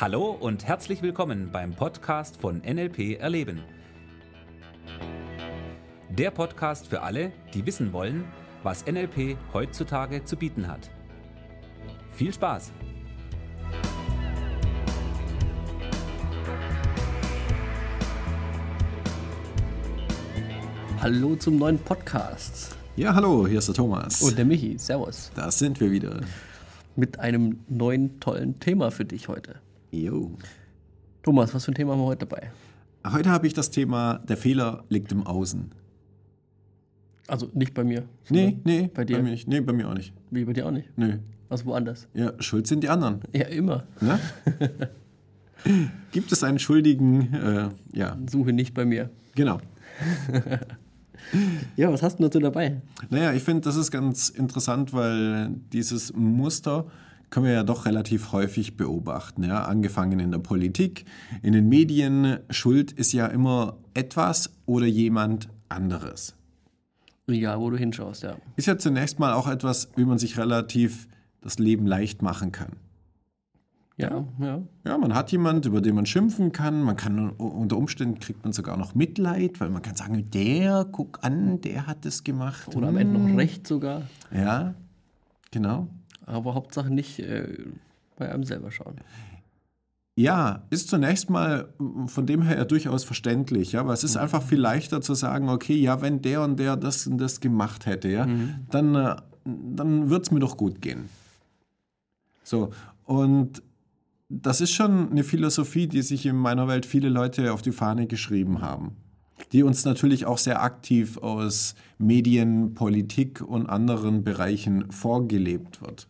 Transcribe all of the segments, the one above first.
Hallo und herzlich willkommen beim Podcast von NLP Erleben. Der Podcast für alle, die wissen wollen, was NLP heutzutage zu bieten hat. Viel Spaß! Hallo zum neuen Podcast. Ja, hallo, hier ist der Thomas. Und der Michi. Servus. Da sind wir wieder. Mit einem neuen tollen Thema für dich heute. Jo. Thomas, was für ein Thema haben wir heute dabei? Heute habe ich das Thema, der Fehler liegt im Außen. Also nicht bei mir. Nee, nee, Bei dir? Bei mir nicht. Nee, bei mir auch nicht. Wie bei dir auch nicht. Nö. Also woanders. Ja, schuld sind die anderen. Ja, immer. Ne? Gibt es einen Schuldigen? Äh, ja, Suche nicht bei mir. genau. Ja, was hast du dazu dabei? Naja, ich finde, das ist ganz interessant, weil dieses Muster können wir ja doch relativ häufig beobachten. Ja? Angefangen in der Politik, in den Medien. Schuld ist ja immer etwas oder jemand anderes. Egal, wo du hinschaust, ja. Ist ja zunächst mal auch etwas, wie man sich relativ das Leben leicht machen kann. Ja, ja. Ja, man hat jemand, über den man schimpfen kann. Man kann unter Umständen kriegt man sogar noch Mitleid, weil man kann sagen, der, guck an, der hat es gemacht. Oder am Ende noch recht sogar. Ja, genau. Aber Hauptsache nicht äh, bei einem selber schauen. Ja, ist zunächst mal von dem her ja durchaus verständlich, ja, weil es ist einfach viel leichter zu sagen, okay, ja, wenn der und der das und das gemacht hätte, ja, dann, äh, dann wird es mir doch gut gehen. So, und das ist schon eine Philosophie, die sich in meiner Welt viele Leute auf die Fahne geschrieben haben, die uns natürlich auch sehr aktiv aus Medien, Politik und anderen Bereichen vorgelebt wird.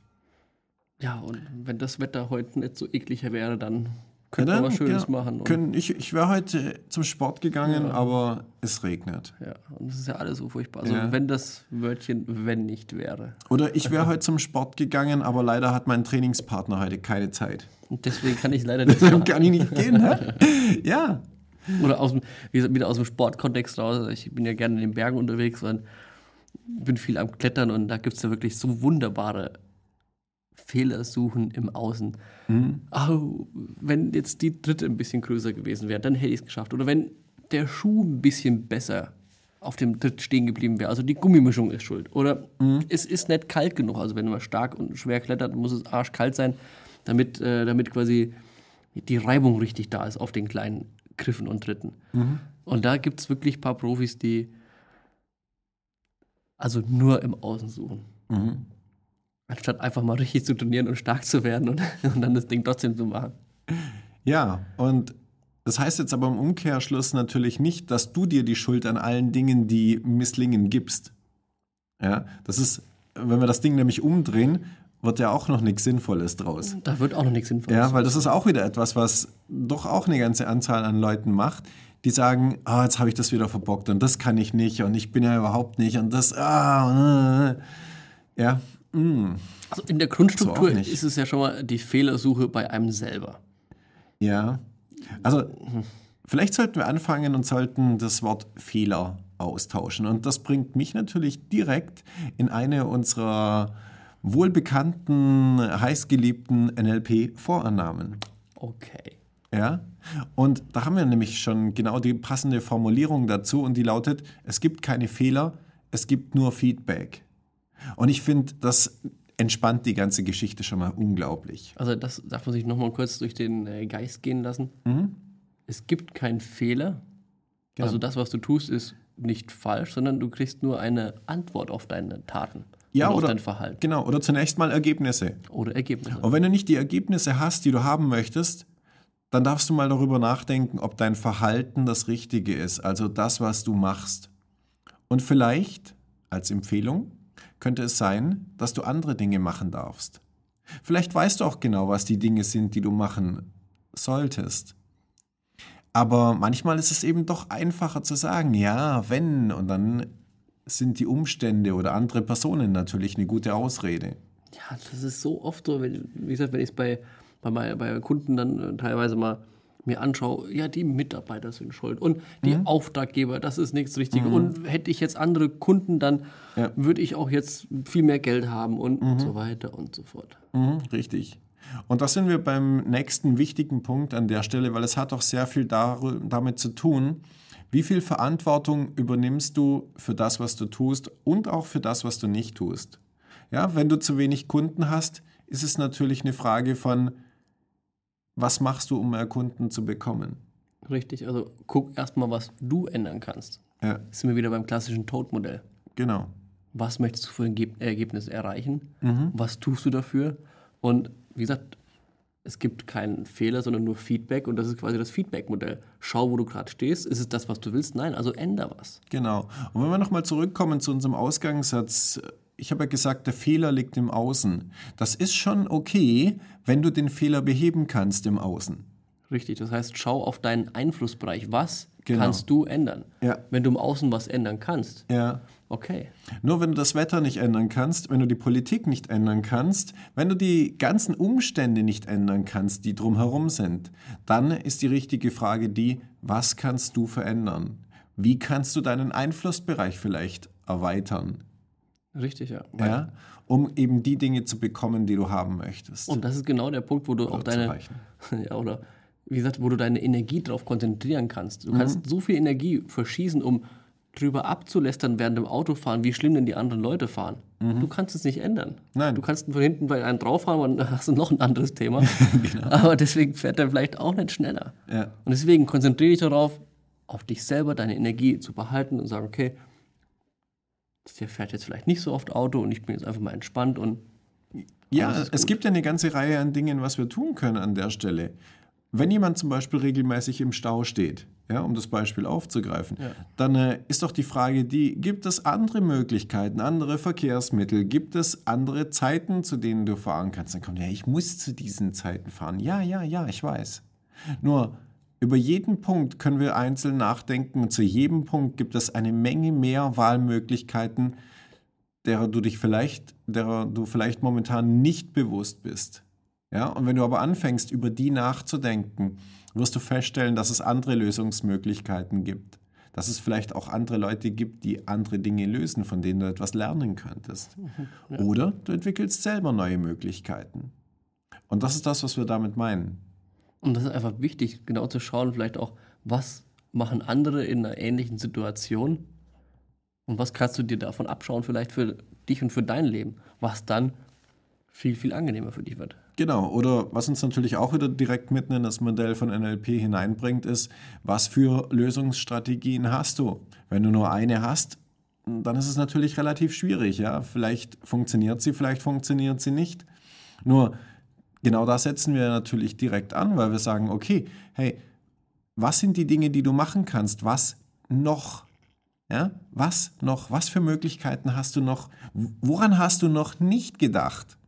Ja, und wenn das Wetter heute nicht so ekliger wäre, dann Ja, könnte man dann, was Schönes ja, machen. Können, ich ich wäre heute zum Sport gegangen, aber es regnet. ja, und das ist ja alles so furchtbar. Also Ja. wenn das Wörtchen wenn nicht wäre. Oder ich wäre heute zum Sport gegangen, aber leider hat mein Trainingspartner heute keine Zeit. Und deswegen kann ich leider nicht. Deswegen kann ich nicht gehen. Ne? Ja. Oder aus dem, wieder aus dem Sportkontext raus. Ich bin ja gerne in den Bergen unterwegs und bin viel am Klettern und da gibt es ja wirklich so wunderbare Fehlersuchen im Außen. Au, wenn jetzt die dritte ein bisschen größer gewesen wäre, dann hätte ich es geschafft. Oder wenn der Schuh ein bisschen besser auf dem Tritt stehen geblieben wäre. Also die Gummimischung ist schuld. Oder es ist nicht kalt genug. Also wenn man stark und schwer klettert, muss es arschkalt sein, damit, äh, damit quasi die Reibung richtig da ist auf den kleinen Griffen und Tritten. Und da gibt es wirklich ein paar Profis, die also nur im Außen suchen. Anstatt einfach mal richtig zu trainieren und stark zu werden und, und dann das Ding trotzdem zu machen. Ja, und das heißt jetzt aber im Umkehrschluss natürlich nicht, dass du dir die Schuld an allen Dingen, die misslingen, gibst. Ja, das ist, wenn wir das Ding nämlich umdrehen, wird ja auch noch nichts Sinnvolles draus. Da wird auch noch nichts Sinnvolles. Ja, weil das ist auch wieder etwas, was doch auch eine ganze Anzahl an Leuten macht, die sagen, ah, jetzt habe ich das wieder verbockt und das kann ich nicht und ich bin ja überhaupt nicht und das, ah, äh, ja, mm, also in der Grundstruktur So ist es ja schon mal die Fehlersuche bei einem selber. ja. Also, vielleicht sollten wir anfangen und sollten das Wort Fehler austauschen. Und das bringt mich natürlich direkt in eine unserer wohlbekannten, heißgeliebten NLP-Vorannahmen. Okay. Ja, und da haben wir nämlich schon genau die passende Formulierung dazu und die lautet, es gibt keine Fehler, es gibt nur Feedback. Und ich finde, das entspannt die ganze Geschichte schon mal unglaublich. Also das darf man sich nochmal kurz durch den äh, Geist gehen lassen. Mhm. Es gibt keinen Fehler. Genau. Also das, was du tust, ist nicht falsch, sondern du kriegst nur eine Antwort auf deine Taten Ja, und auf oder, dein Verhalten genau, oder zunächst mal Ergebnisse. oder Ergebnisse. Und wenn du nicht die Ergebnisse hast, die du haben möchtest, dann darfst du mal darüber nachdenken, ob dein Verhalten das Richtige ist, also das, was du machst. Und vielleicht, als Empfehlung, könnte es sein, dass du andere Dinge machen darfst. Vielleicht weißt du auch genau, was die Dinge sind, die du machen solltest. Aber manchmal ist es eben doch einfacher zu sagen, ja, wenn, und dann sind die Umstände oder andere Personen natürlich eine gute Ausrede. Ja, das ist so oft so, wenn, wie gesagt, wenn ich es bei, bei, bei Kunden dann äh, teilweise mal mir anschaue, ja, die Mitarbeiter sind schuld und die Auftraggeber, das ist nichts Richtiges. Und hätte ich jetzt andere Kunden, dann Ja. würde ich auch jetzt viel mehr Geld haben und so weiter und so fort. Mhm, richtig. Und da sind wir beim nächsten wichtigen Punkt an der Stelle, weil es hat auch sehr viel damit zu tun, wie viel Verantwortung übernimmst du für das, was du tust und auch für das, was du nicht tust. Ja, wenn du zu wenig Kunden hast, ist es natürlich eine Frage von, was machst du, um mehr Kunden zu bekommen? Richtig, also guck erstmal, was du ändern kannst. Ja. Sind wir wieder beim klassischen Toad-Modell. Genau. Was möchtest du für ein Ergebnis erreichen? Mhm. Was tust du dafür? Und wie gesagt, es gibt keinen Fehler, sondern nur Feedback und das ist quasi das Feedback-Modell. Schau, wo du gerade stehst. Ist es das, was du willst? Nein, also änder was. Genau. Und wenn wir nochmal zurückkommen zu unserem Ausgangssatz, ich habe ja gesagt, der Fehler liegt im Außen. Das ist schon okay, wenn du den Fehler beheben kannst im Außen. Richtig, das heißt, schau auf deinen Einflussbereich. Was genau. kannst du ändern? Ja. Wenn du im Außen was ändern kannst. Ja. Okay. Nur wenn du das Wetter nicht ändern kannst, wenn du die Politik nicht ändern kannst, wenn du die ganzen Umstände nicht ändern kannst, die drumherum sind, dann ist die richtige Frage die, was kannst du verändern? Wie kannst du deinen Einflussbereich vielleicht erweitern? Richtig, ja. ja um eben die Dinge zu bekommen, die du haben möchtest. Und das ist genau der Punkt, wo du auch deine, ja, oder wie gesagt, wo du deine Energie darauf konzentrieren kannst. Du mhm. kannst so viel Energie verschießen, um drüber abzulästern während dem Autofahren, wie schlimm denn die anderen Leute fahren. Mhm. Du kannst es nicht ändern. Nein. Du kannst von hinten bei einem drauffahren und dann hast du noch ein anderes Thema. genau. Aber deswegen fährt er vielleicht auch nicht schneller. Ja. Und deswegen konzentriere dich darauf, auf dich selber, deine Energie zu behalten und sagen, okay, der fährt jetzt vielleicht nicht so oft Auto und ich bin jetzt einfach mal entspannt und ja, es gibt ja eine ganze Reihe an Dingen, was wir tun können an der Stelle. Wenn jemand zum Beispiel regelmäßig im Stau steht, ja, um das Beispiel aufzugreifen, ja. dann äh, ist doch die Frage die, gibt es andere Möglichkeiten, andere Verkehrsmittel, gibt es andere Zeiten, zu denen du fahren kannst? Dann kommt, ja, ich muss zu diesen Zeiten fahren. Ja, ja, ja, ich weiß. Nur über jeden Punkt können wir einzeln nachdenken und zu jedem Punkt gibt es eine Menge mehr Wahlmöglichkeiten, derer du dich vielleicht, derer du vielleicht momentan nicht bewusst bist. Ja, und wenn du aber anfängst, über die nachzudenken, wirst du feststellen, dass es andere Lösungsmöglichkeiten gibt. Dass es vielleicht auch andere Leute gibt, die andere Dinge lösen, von denen du etwas lernen könntest. Mhm, ja. Oder du entwickelst selber neue Möglichkeiten. Und das ist das, was wir damit meinen. Und das ist einfach wichtig, genau zu schauen, vielleicht auch, was machen andere in einer ähnlichen Situation und was kannst du dir davon abschauen, vielleicht für dich und für dein Leben, was dann viel, viel angenehmer für dich wird. Genau, oder was uns natürlich auch wieder direkt mitten in das Modell von NLP hineinbringt, ist, was für Lösungsstrategien hast du? Wenn du nur eine hast, dann ist es natürlich relativ schwierig. Ja? Vielleicht funktioniert sie, vielleicht funktioniert sie nicht. Nur genau da setzen wir natürlich direkt an, weil wir sagen, okay, hey, was sind die Dinge, die du machen kannst? Was noch? Ja? Was noch? Was für Möglichkeiten hast du noch? Woran hast du noch nicht gedacht?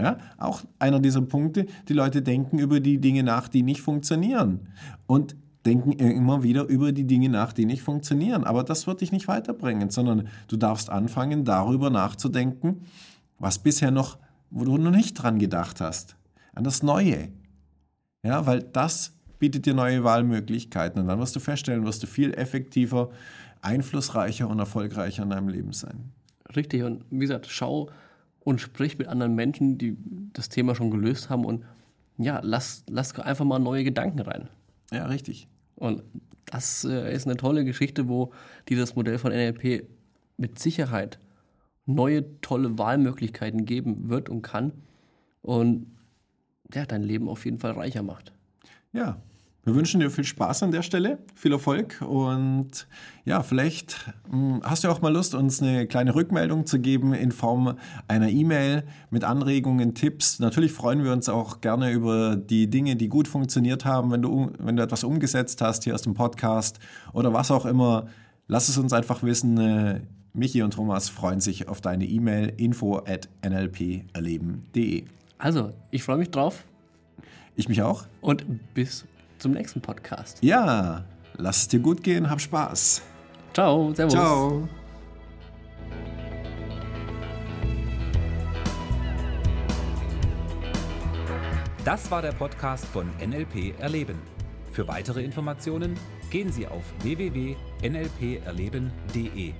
Ja, auch einer dieser Punkte, die Leute denken über die Dinge nach, die nicht funktionieren. Und denken immer wieder über die Dinge nach, die nicht funktionieren. Aber das wird dich nicht weiterbringen, sondern du darfst anfangen, darüber nachzudenken, was bisher noch, wo du noch nicht dran gedacht hast. An das Neue. Ja, weil das bietet dir neue Wahlmöglichkeiten. Und dann wirst du feststellen, wirst du viel effektiver, einflussreicher und erfolgreicher in deinem Leben sein. Richtig. Und wie gesagt, schau, und sprich mit anderen Menschen, die das Thema schon gelöst haben und ja, lass, lass einfach mal neue Gedanken rein. Ja, richtig. Und das äh, ist eine tolle Geschichte, wo dieses Modell von NLP mit Sicherheit neue tolle Wahlmöglichkeiten geben wird und kann und ja, dein Leben auf jeden Fall reicher macht. Ja, wir wünschen dir viel Spaß an der Stelle, viel Erfolg und ja, vielleicht hm, hast du auch mal Lust, uns eine kleine Rückmeldung zu geben in Form einer E-Mail mit Anregungen, Tipps. Natürlich freuen wir uns auch gerne über die Dinge, die gut funktioniert haben, wenn du, wenn du etwas umgesetzt hast hier aus dem Podcast oder was auch immer. Lass es uns einfach wissen. Äh, Michi und Thomas freuen sich auf deine E-Mail info at nlperleben.de. Also, ich freue mich drauf. Ich mich auch. Und bis zum nächsten Podcast. Ja, lass es dir gut gehen, hab Spaß. Ciao, servus. Ciao. Das war der Podcast von NLP Erleben. Für weitere Informationen gehen Sie auf www.nlperleben.de.